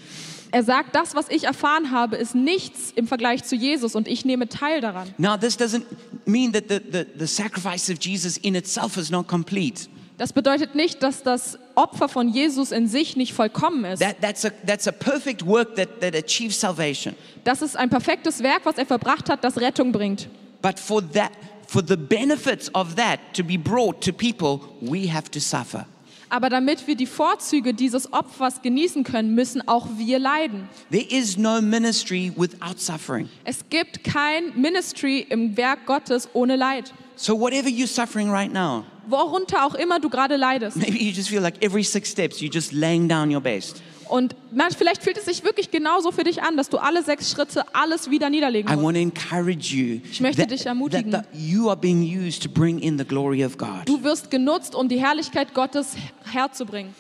Er sagt, das, was ich erfahren habe, ist nichts im Vergleich zu Jesus und ich nehme teil daran. Now, this doesn't mean that the, the, the sacrifice of Jesus in itself is not complete. Das bedeutet nicht, dass das Opfer von Jesus in sich nicht vollkommen ist. That, that's, a, that's a perfect work that, that achieves salvation. Das ist ein perfektes Werk, was er verbracht hat, das Rettung bringt. But for that, for the benefits of that to be brought to people, we have to suffer. Aber damit wir die Vorzüge dieses Opfers genießen können, müssen auch wir leiden. There is no ministry without suffering. Es gibt kein Ministry im Werk Gottes ohne Leid. So, whatever you're suffering right now, Worunter auch immer du gerade leidest. maybe you just feel like every six steps you're just laying down your best. Und man, vielleicht fühlt es sich wirklich genauso für dich an, dass du alle sechs Schritte alles wieder niederlegen I musst. want to encourage you Ich möchte that, dich ermutigen. that. Du wirst genutzt, um die Herrlichkeit Gottes herzubringen.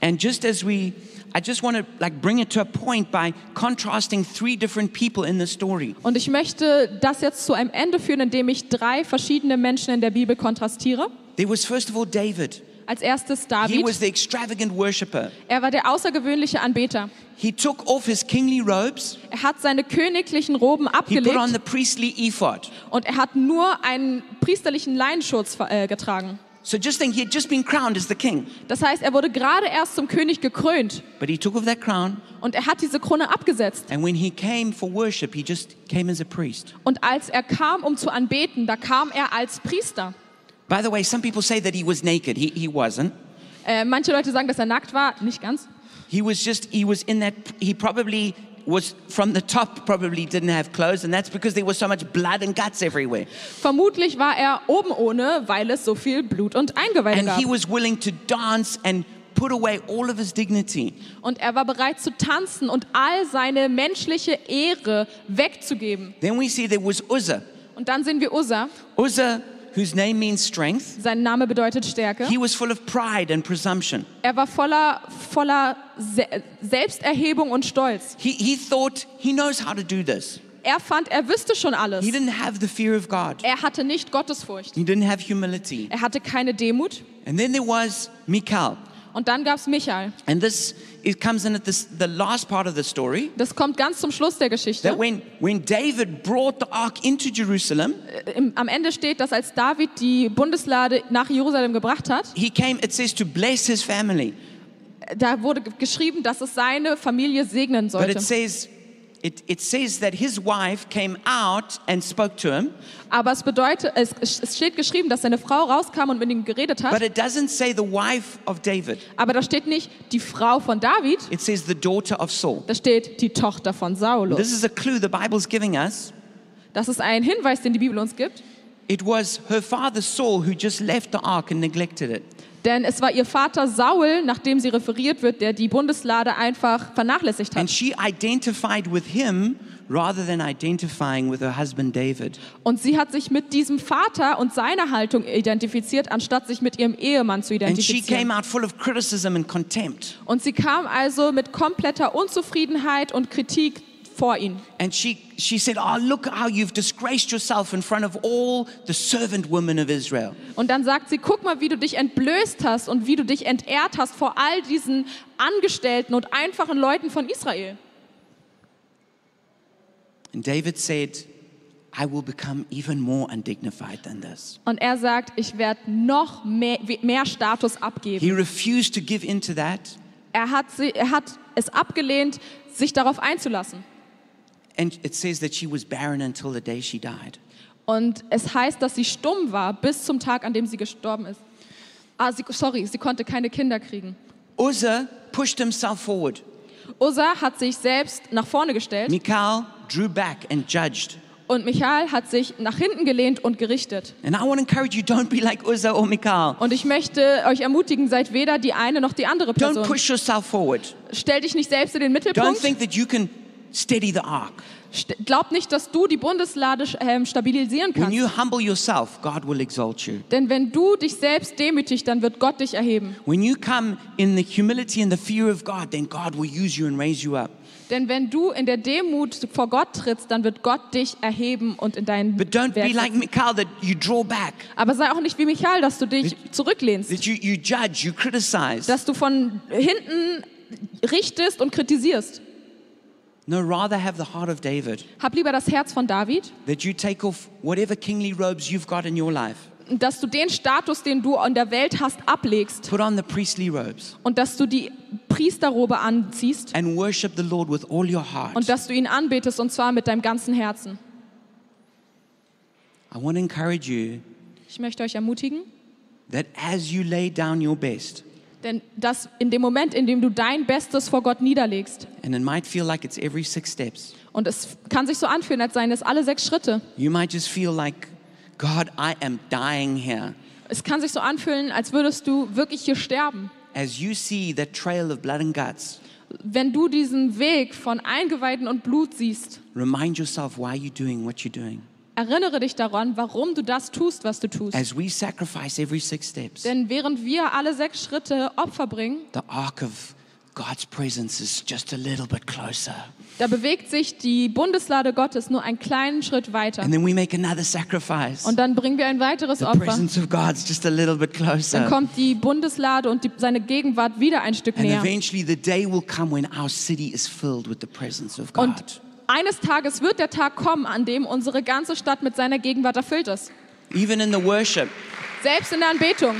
And just as we, I just want to like bring it to a point by contrasting three different people in the story. Und ich möchte das jetzt zu einem Ende führen, indem ich drei verschiedene Menschen in der Bibel kontrastiere. There was first of all David. Als erstes He David. was the extravagant worshipper. Er war der außergewöhnliche Anbeter. He took off his kingly robes. Er hat seine königlichen Roben He put on abgelegt the priestly ephod. und er hat nur einen priesterlichen Leinenschutz äh, getragen. So just think, he had just been crowned as the king, Das heißt, er wurde gerade erst zum König gekrönt but he took off that crown. und er hat diese Krone abgesetzt. And when he came for worship, he just came as a priest. Und als er kam, um zu anbeten, da kam er als Priester. By the way, some people say that he was naked. He, he wasn't. Äh, manche Leute sagen, dass er nackt war, nicht ganz. He was just, he was in that, he probably was from the top, probably didn't have clothes, and that's because there was so much blood and guts everywhere. Vermutlich war er oben ohne, weil es so viel Blut und Eingeweide And gab. he was willing to dance and put away all of his dignity. Und er war bereit zu tanzen und all seine menschliche Ehre wegzugeben. Then we see there was Uzzah. Und dann sehen wir Uzzah, Uzzah, whose name means strength, sein Name bedeutet Stärke. he was full of pride and presumption. Er war voller, voller Se Selbsterhebung und Stolz. He, he thought he knows how to do this. Er fand, er wüsste schon alles. He didn't have the fear of God, Er hatte nicht Gottesfurcht. he didn't have humility. Er hatte keine Demut. And then there was Michal. Und dann gab es Michael. And this it comes in at this, the last part of the story. Das kommt ganz zum Schluss der Geschichte. That when, when David brought the ark into Jerusalem, Im, am Ende steht, dass als David die Bundeslade nach Jerusalem gebracht hat, he came, it says, to bless his family. da wurde geschrieben, dass es seine Familie segnen But sollte. it says it, it says that his wife came out and spoke to him, Aber es bedeutet, es, es steht geschrieben, dass seine Frau rauskam und mit ihm geredet but hat. it doesn't say the wife of David. Aber da steht nicht die Frau von David, It says the daughter of Saul. da steht die Tochter von This Saulus. is a clue the Bible's giving us. Das ist ein Hinweis, den die Bibel uns gibt. It was her father Saul who just left the ark and neglected it. Denn es war ihr Vater Saul, nachdem sie referiert wird, der die Bundeslade einfach vernachlässigt And hat. she identified with him rather than identifying with her husband David. Und sie hat sich mit diesem Vater und seiner Haltung identifiziert, anstatt sich mit ihrem Ehemann zu And she came identifizieren. out full of criticism and contempt. Und sie kam also mit kompletter Unzufriedenheit und Kritik vor ihn. And she, she said, Oh, look how you've disgraced yourself in front of all the servant women of Israel. Und dann sagt sie, guck mal, wie du dich entblößt hast und wie du dich entehrt hast vor all diesen Angestellten und einfachen Leuten von Israel. And David said, I will become even more undignified than this. Und er sagt, ich werde noch mehr, mehr Status abgeben. He refused to give in to that. Er hat, sie, er hat es abgelehnt, sich darauf einzulassen. And it says that she was barren until the day she died. Und es heißt, dass sie stumm war bis zum Tag, an dem sie gestorben ist. Ah, sie, sorry, sie konnte keine Kinder kriegen. Uzzah pushed himself forward. Uzzah hat sich selbst nach vorne gestellt Michal drew back and judged. und Michael hat sich nach hinten gelehnt und gerichtet. And I want to encourage you don't be like Uzzah or Michal. Und ich möchte euch ermutigen, seid weder die eine noch die andere Don't Person. push yourself forward. Stell dich nicht selbst in den Don't Mittelpunkt. think that you can steady the ark. Glaub nicht, dass du die Bundeslade ähm, stabilisieren When kannst. you humble yourself, God will exalt you. Denn wenn du dich selbst demütigst, dann wird Gott dich erheben. When you come in the humility and the fear of God, then God will use you and raise you up. Denn wenn du in der Demut vor Gott trittst, dann wird Gott dich erheben und in deinen But don't be like. Michal that you draw back, Aber sei auch nicht wie Michael, dass du dich zurücklehnst, that you, you judge, you criticize. dass du von hinten richtest und kritisierst. No, rather have the heart of David, Hab lieber das Herz von David, that you take off whatever kingly robes you've got in your life, dass du den Status, den du in der Welt hast, ablegst. Put on the priestly robes, und dass du die Priesterrobe anziehst. And worship the Lord with all your heart. und dass du ihn anbetest und zwar mit deinem ganzen Herzen. I want to encourage you Ich möchte euch ermutigen, that as you lay down your best, denn dass in dem Moment, in dem du dein Bestes vor Gott niederlegst, and it might feel like it's every six steps, und es kann sich so anfühlen, als seien es alle sechs Schritte. you might just feel like, God, I am dying here. Es kann sich so anfühlen, als würdest du wirklich hier sterben. As you see that trail of blood and guts, Wenn du diesen Weg von Eingeweiden und Blut siehst, remind yourself why you're doing what you're doing. Erinnere dich daran, warum du das tust, was du tust. As we sacrifice every six steps, Denn während wir alle sechs Schritte Opfer bringen, the ark of God's presence is just a little bit closer. da bewegt sich die Bundeslade Gottes nur einen kleinen Schritt weiter. And then we make another sacrifice. Und dann bringen wir ein weiteres The Opfer. presence of God's just a little bit Dann closer. kommt die Bundeslade und die, seine Gegenwart wieder ein Stück And näher. eventually the day will come when our city is filled with the presence of Und God. Eines Tages wird der Tag kommen, an dem unsere ganze Stadt mit seiner Gegenwart erfüllt ist. Even in the worship, Selbst in der Anbetung.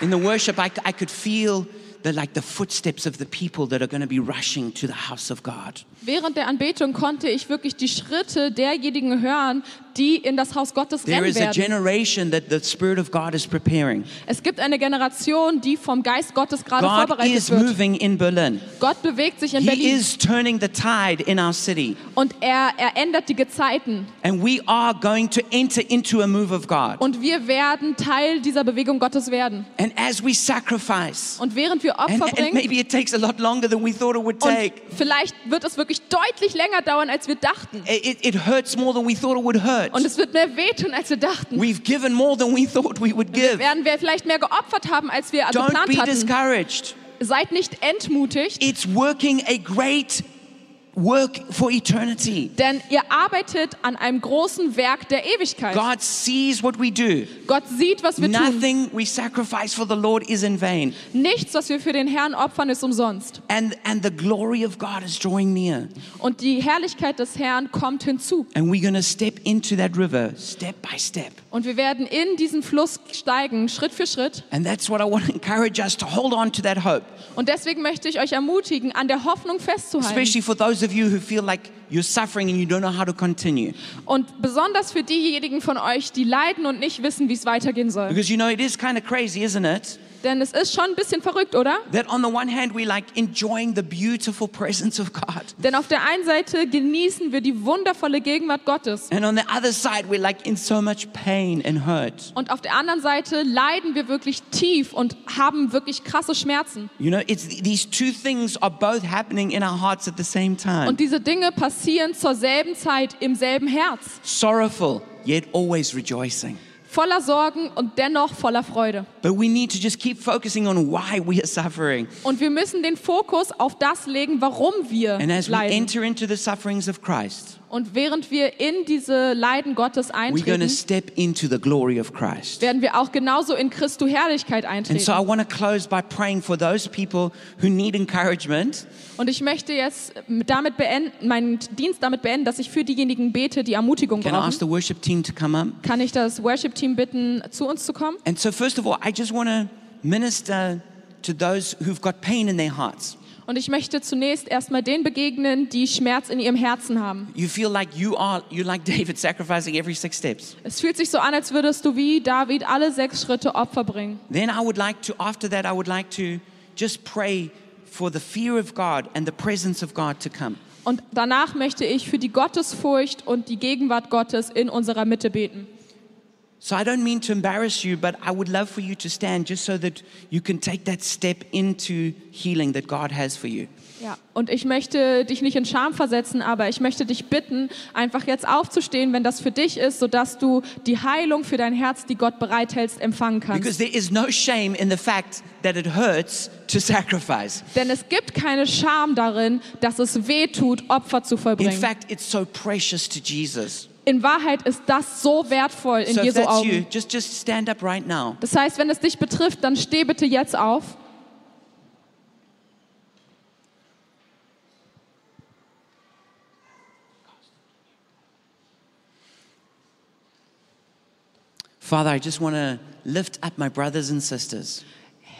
in the worship, I, I could feel the, like the footsteps of the people that are going to be rushing to the house of God. Während der Anbetung konnte ich wirklich die Schritte derjenigen hören, die in das Haus Gottes There rennen is a werden. generation that the Spirit of God is preparing. Es gibt eine Generation, die vom Geist Gottes gerade God vorbereitet is wird. moving in Berlin. Gott bewegt sich in He Berlin is turning the tide in our city. und er, er ändert die Gezeiten. And we are going to enter into a move of God. Und wir werden Teil dieser Bewegung Gottes werden. And as we sacrifice, Und während wir and, Opfer and bringen, maybe it takes a lot longer than we thought it would und take. vielleicht wird es wirklich deutlich länger dauern, als wir dachten. It, it hurts more than we thought it would hurt. Und es wird mehr wehtun, als wir dachten. We've given more than we thought we would give. Werden wir vielleicht mehr geopfert haben, als wir Don't be geplant hatten. discouraged. Seid nicht entmutigt. It's working a great work for eternity. Denn ihr arbeitet an einem großen Werk der Ewigkeit. God sees what we do. Gott sieht, was wir tun. Nothing we sacrifice for the Lord is in vain. Nichts, was wir für den Herrn opfern, ist umsonst. And, and the glory of God is drawing near. Und die Herrlichkeit des Herrn kommt hinzu. And we're going to step into that river step by step. Und wir werden in diesen Fluss steigen, Schritt für Schritt. And that's what I want to encourage us to hold on to that hope, Und deswegen möchte ich euch ermutigen, an der Hoffnung festzuhalten. especially for those of you who feel like you're suffering and you don't know how to continue. Und besonders für diejenigen von euch, die leiden und nicht wissen, wie es weitergehen soll. Because you know, it is kind of crazy, isn't it? Denn es ist schon ein bisschen verrückt, oder? That on the one hand, we like enjoying the beautiful presence of God. Denn auf der einen Seite genießen wir die wundervolle Gegenwart Gottes. And on the other side, we're like in so much pain and hurt. Und auf der anderen Seite leiden wir wirklich tief und haben wirklich krasse Schmerzen. You know, it's these two things are both happening in our hearts at the same time. Und diese Dinge passieren zur selben Zeit im selben Herz. Sorrowful, yet always rejoicing. Voller Sorgen und dennoch voller Freude. But we need to just keep focusing on why we are suffering. Und wir müssen den Fokus auf das legen, warum wir And as we leiden. enter into the sufferings of Christ, Und während wir in diese Leiden Gottes eintreten, step into the glory of Christ. werden wir auch genauso in Christu Herrlichkeit so eintreten. Und ich möchte jetzt damit beenden, meinen Dienst damit beenden, dass ich für diejenigen bete, die Ermutigung Can brauchen. worship team? Kann ich das Worship-Team bitten, zu uns zu kommen? And so, first of all, I just want to minister to those who've got pain in their hearts. Und ich möchte zunächst erstmal denen begegnen, die Schmerz in ihrem Herzen haben. You feel like you are, you're like David, sacrificing every six steps. Es fühlt sich so an, als würdest du wie David alle sechs Schritte Opfer bringen. Then I would like to, after that, I would like to just pray for the fear of God and the presence of God to come. Und danach möchte ich für die Gottesfurcht und die Gegenwart Gottes in unserer Mitte beten. So I don't mean to embarrass you, but I would love for you to stand just so that you can take that step into healing that God has for you. Ja. Und ich möchte dich nicht in Scham versetzen, aber ich möchte dich bitten, einfach jetzt aufzustehen, wenn das für dich ist, sodass du die Heilung für dein Herz, die Gott bereithältst, empfangen Because kannst. there is no shame in the fact that it hurts to sacrifice. Denn es gibt keine Scham darin, dass es weh tut, Opfer zu In vollbringen. fact, it's so precious to Jesus. In Wahrheit ist das so wertvoll in So Jesu that's you, Augen. just, just stand up right now. Das heißt, wenn es dich betrifft, dann steh bitte jetzt auf. Father, I just want to lift up my brothers and sisters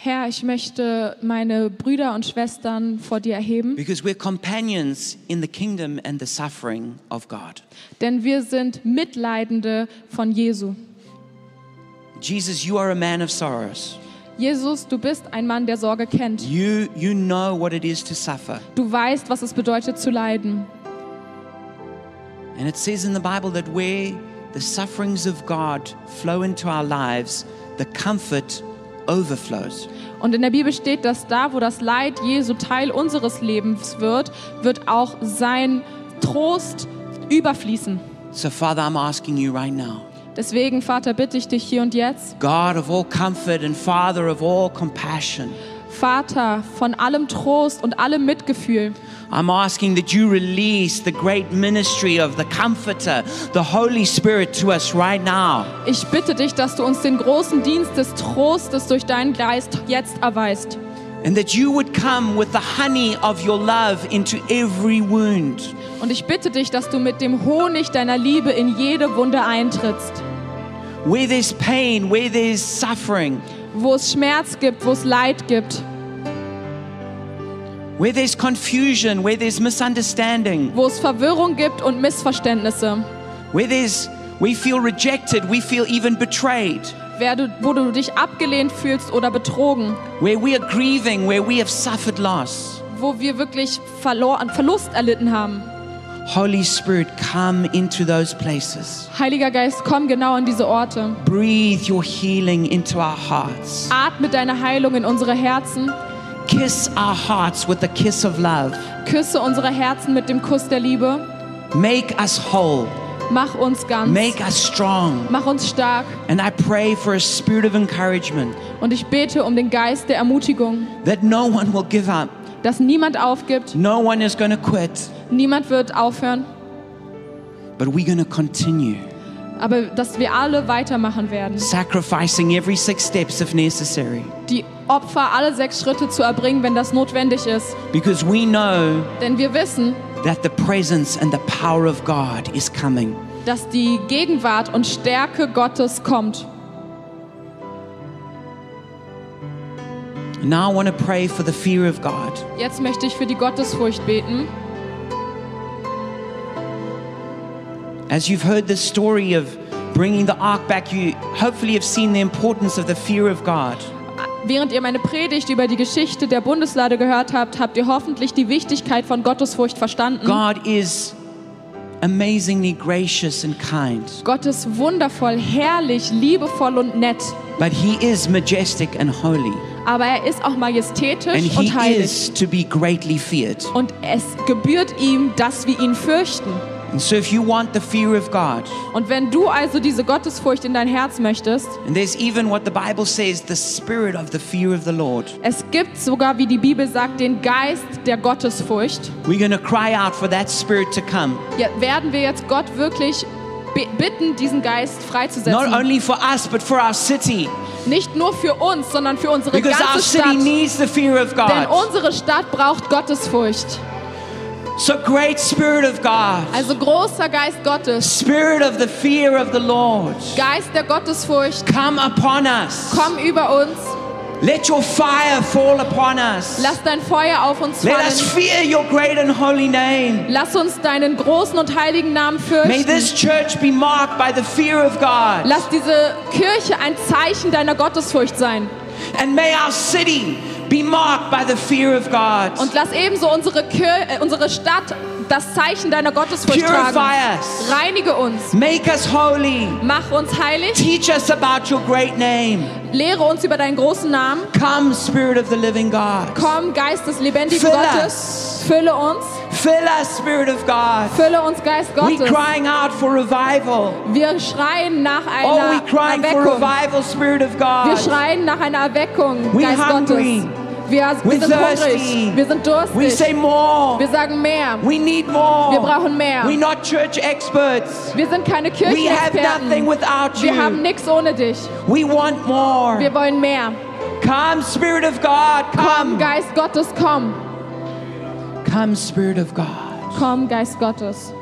Herr, ich möchte meine Brüder und Schwestern vor dir erheben, because we're companions in the kingdom and the suffering of God. denn wir sind Mitleidende von Jesu. Jesus, you are a man of sorrows. Jesus, du bist ein Mann, der Sorge kennt. You, you know what it is to suffer. Du weißt, was es bedeutet zu leiden. And it says in the Bible that where the sufferings of God flow into our lives, the comfort overflows. Und in der Bibel steht, dass da, wo das Leid Jesu Teil unseres Lebens wird, wird auch sein Trost überfließen. So, Father, I'm asking you right now, Deswegen, Vater, bitte ich dich hier und jetzt, God of all comfort and Father of all compassion, Vater von allem Trost und allem Mitgefühl, I'm asking that you release the great ministry of the Comforter, the Holy Spirit to us right now. ich bitte dich, dass du uns den großen Dienst des Trostes durch deinen Geist jetzt erweist. And that you would come with the honey of your love into every wound. Und ich bitte dich, dass du mit dem Honig deiner Liebe in jede Wunde eintrittst. Where there's pain, where there's suffering, Wo es Schmerz gibt, wo es Leid gibt, where there's confusion, where there's misunderstanding, wo es Verwirrung gibt und Missverständnisse, where there's we feel rejected, we feel even betrayed, du, wo du dich abgelehnt fühlst oder betrogen, where we are grieving, where we have suffered loss. wo wir wirklich verloren, Verlust erlitten haben. Holy Spirit, come into those places. Heiliger Geist, komm genau an diese Orte. Breathe your healing into our hearts. Atme deine Heilung in unsere Herzen. Kiss our hearts with the kiss of love. Küsse unsere Herzen mit dem Kuss der Liebe. Make us whole. Mach uns ganz. Make us strong. Mach uns stark. And I pray for a spirit of encouragement Und ich bete um den Geist der Ermutigung, that no one will give up. Dass niemand aufgibt, No one is going to quit. Niemand wird aufhören, but we're going to continue aber dass wir alle weitermachen werden. sacrificing every six steps if necessary. Die Opfer, alle sechs Schritte zu erbringen, wenn das notwendig ist. Because we know Denn wir wissen, that the presence and the power of God is coming. dass die Gegenwart und Stärke Gottes kommt. Now I want to pray for the fear of God. Jetzt möchte ich für die Gottesfurcht beten. As you've heard the story of bringing the ark back, you hopefully have seen the importance of the fear of God. Während ihr meine Predigt über die Geschichte der Bundeslade gehört habt, habt ihr hoffentlich die Wichtigkeit von Gottesfurcht verstanden. God is amazingly gracious and kind, Gott ist wundervoll, herrlich, liebevoll und nett. but He is majestic and holy, Aber er ist auch majestätisch und heilig. is to be greatly feared. Und es gebührt ihm, dass wir ihn fürchten. And so, if you want the fear of God, Und wenn du also diese Gottesfurcht in dein Herz möchtest, and there's even what the Bible says the spirit of the fear of the Lord, es gibt sogar, wie die Bibel sagt, den Geist der Gottesfurcht. we're going to cry out for that spirit to come, Ja, werden wir jetzt Gott wirklich bitten, diesen Geist not freizusetzen. only for us, but for our city, Nicht nur für uns, sondern für unsere because our ganze city Stadt. needs the fear of Denn God. unsere Stadt braucht Gottesfurcht. So, great spirit of God. Also großer Geist Gottes, Spirit of the fear of the Lord, Geist der Gottesfurcht, come upon us. komm über uns. Let your fire fall upon us. Lass dein Feuer auf uns Let us fallen. fear your great and holy name. Lass uns deinen großen und heiligen Namen May this fürchten. church be marked by the fear of God. Lass diese Kirche ein Zeichen deiner Gottesfurcht sein. And may our city be marked by the fear of God. Und lass ebenso unsere, Kir äh, unsere Stadt das Zeichen deiner Gottesfurcht tragen. Us. Reinige uns. Make us holy. Mach uns heilig. Teach us about your great name. Lehre uns über deinen großen Namen. Come, Spirit of the living God. Komm, Geist des lebendigen Fill Gottes. Fülle uns. Fill us, Spirit of God. Fülle uns, Geist We're Gottes. crying out for revival. Wir schreien nach Oh, einer we're crying for Erweckung. revival, Spirit of Wir God. schreien nach einer Erweckung, We're Geist hungry. Gottes. Wir, sind thirsty. hungrig. Wir sind We say more. Wir sagen mehr. We need more. Wir brauchen mehr. We're not church experts. Wir sind keine We have nothing Kirchenexperten. without Wir haben you. nichts ohne dich. We want more. Wir wollen mehr. Come, Spirit of God, Komm, come. Geist Gottes, komm. Come, Spirit of God. Komm, Geist Gottes.